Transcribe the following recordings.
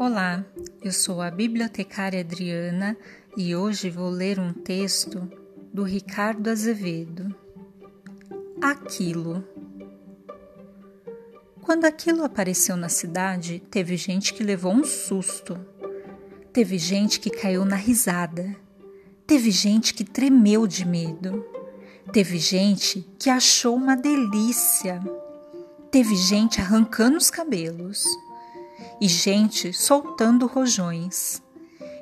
Olá, eu sou a bibliotecária Adriana e hoje vou ler um texto do Ricardo Azevedo. Aquilo. Quando aquilo apareceu na cidade, teve gente que levou um susto. Teve gente que caiu na risada. Teve gente que tremeu de medo. Teve gente que achou uma delícia. Teve gente arrancando os cabelos e gente soltando rojões,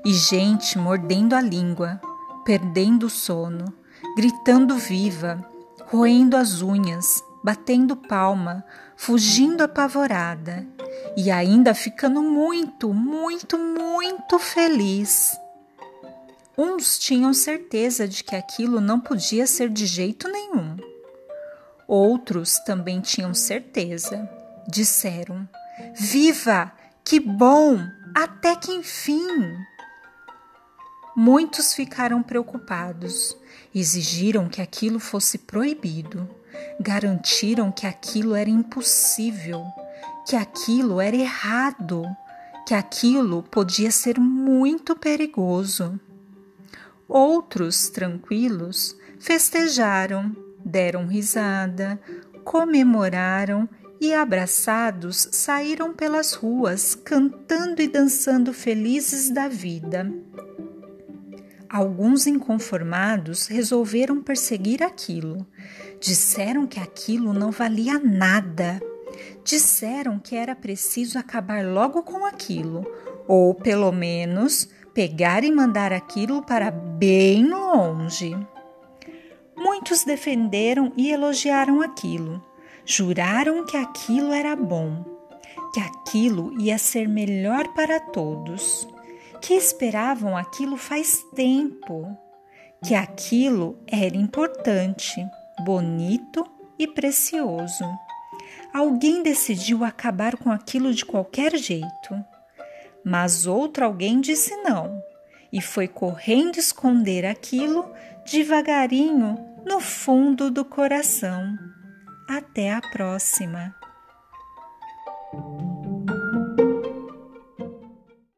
e gente mordendo a língua, perdendo o sono, gritando viva, roendo as unhas, batendo palma, fugindo apavorada e ainda ficando muito, muito, muito feliz. Uns tinham certeza de que aquilo não podia ser de jeito nenhum. Outros também tinham certeza. Disseram: Viva! Que bom! Até que enfim! Muitos ficaram preocupados, exigiram que aquilo fosse proibido, garantiram que aquilo era impossível, que aquilo era errado, que aquilo podia ser muito perigoso. Outros, tranquilos, festejaram, deram risada, comemoraram e, abraçados, saíram pelas ruas, cantando e dançando felizes da vida. Alguns inconformados resolveram perseguir aquilo. Disseram que aquilo não valia nada. Disseram que era preciso acabar logo com aquilo, ou pelo menos pegar e mandar aquilo para bem longe. Muitos defenderam e elogiaram aquilo Juraram que aquilo era bom, que aquilo ia ser melhor para todos, que esperavam aquilo faz tempo, que aquilo era importante, bonito e precioso. Alguém decidiu acabar com aquilo de qualquer jeito, mas outro alguém disse não e foi correndo esconder aquilo devagarinho no fundo do coração. Até a próxima!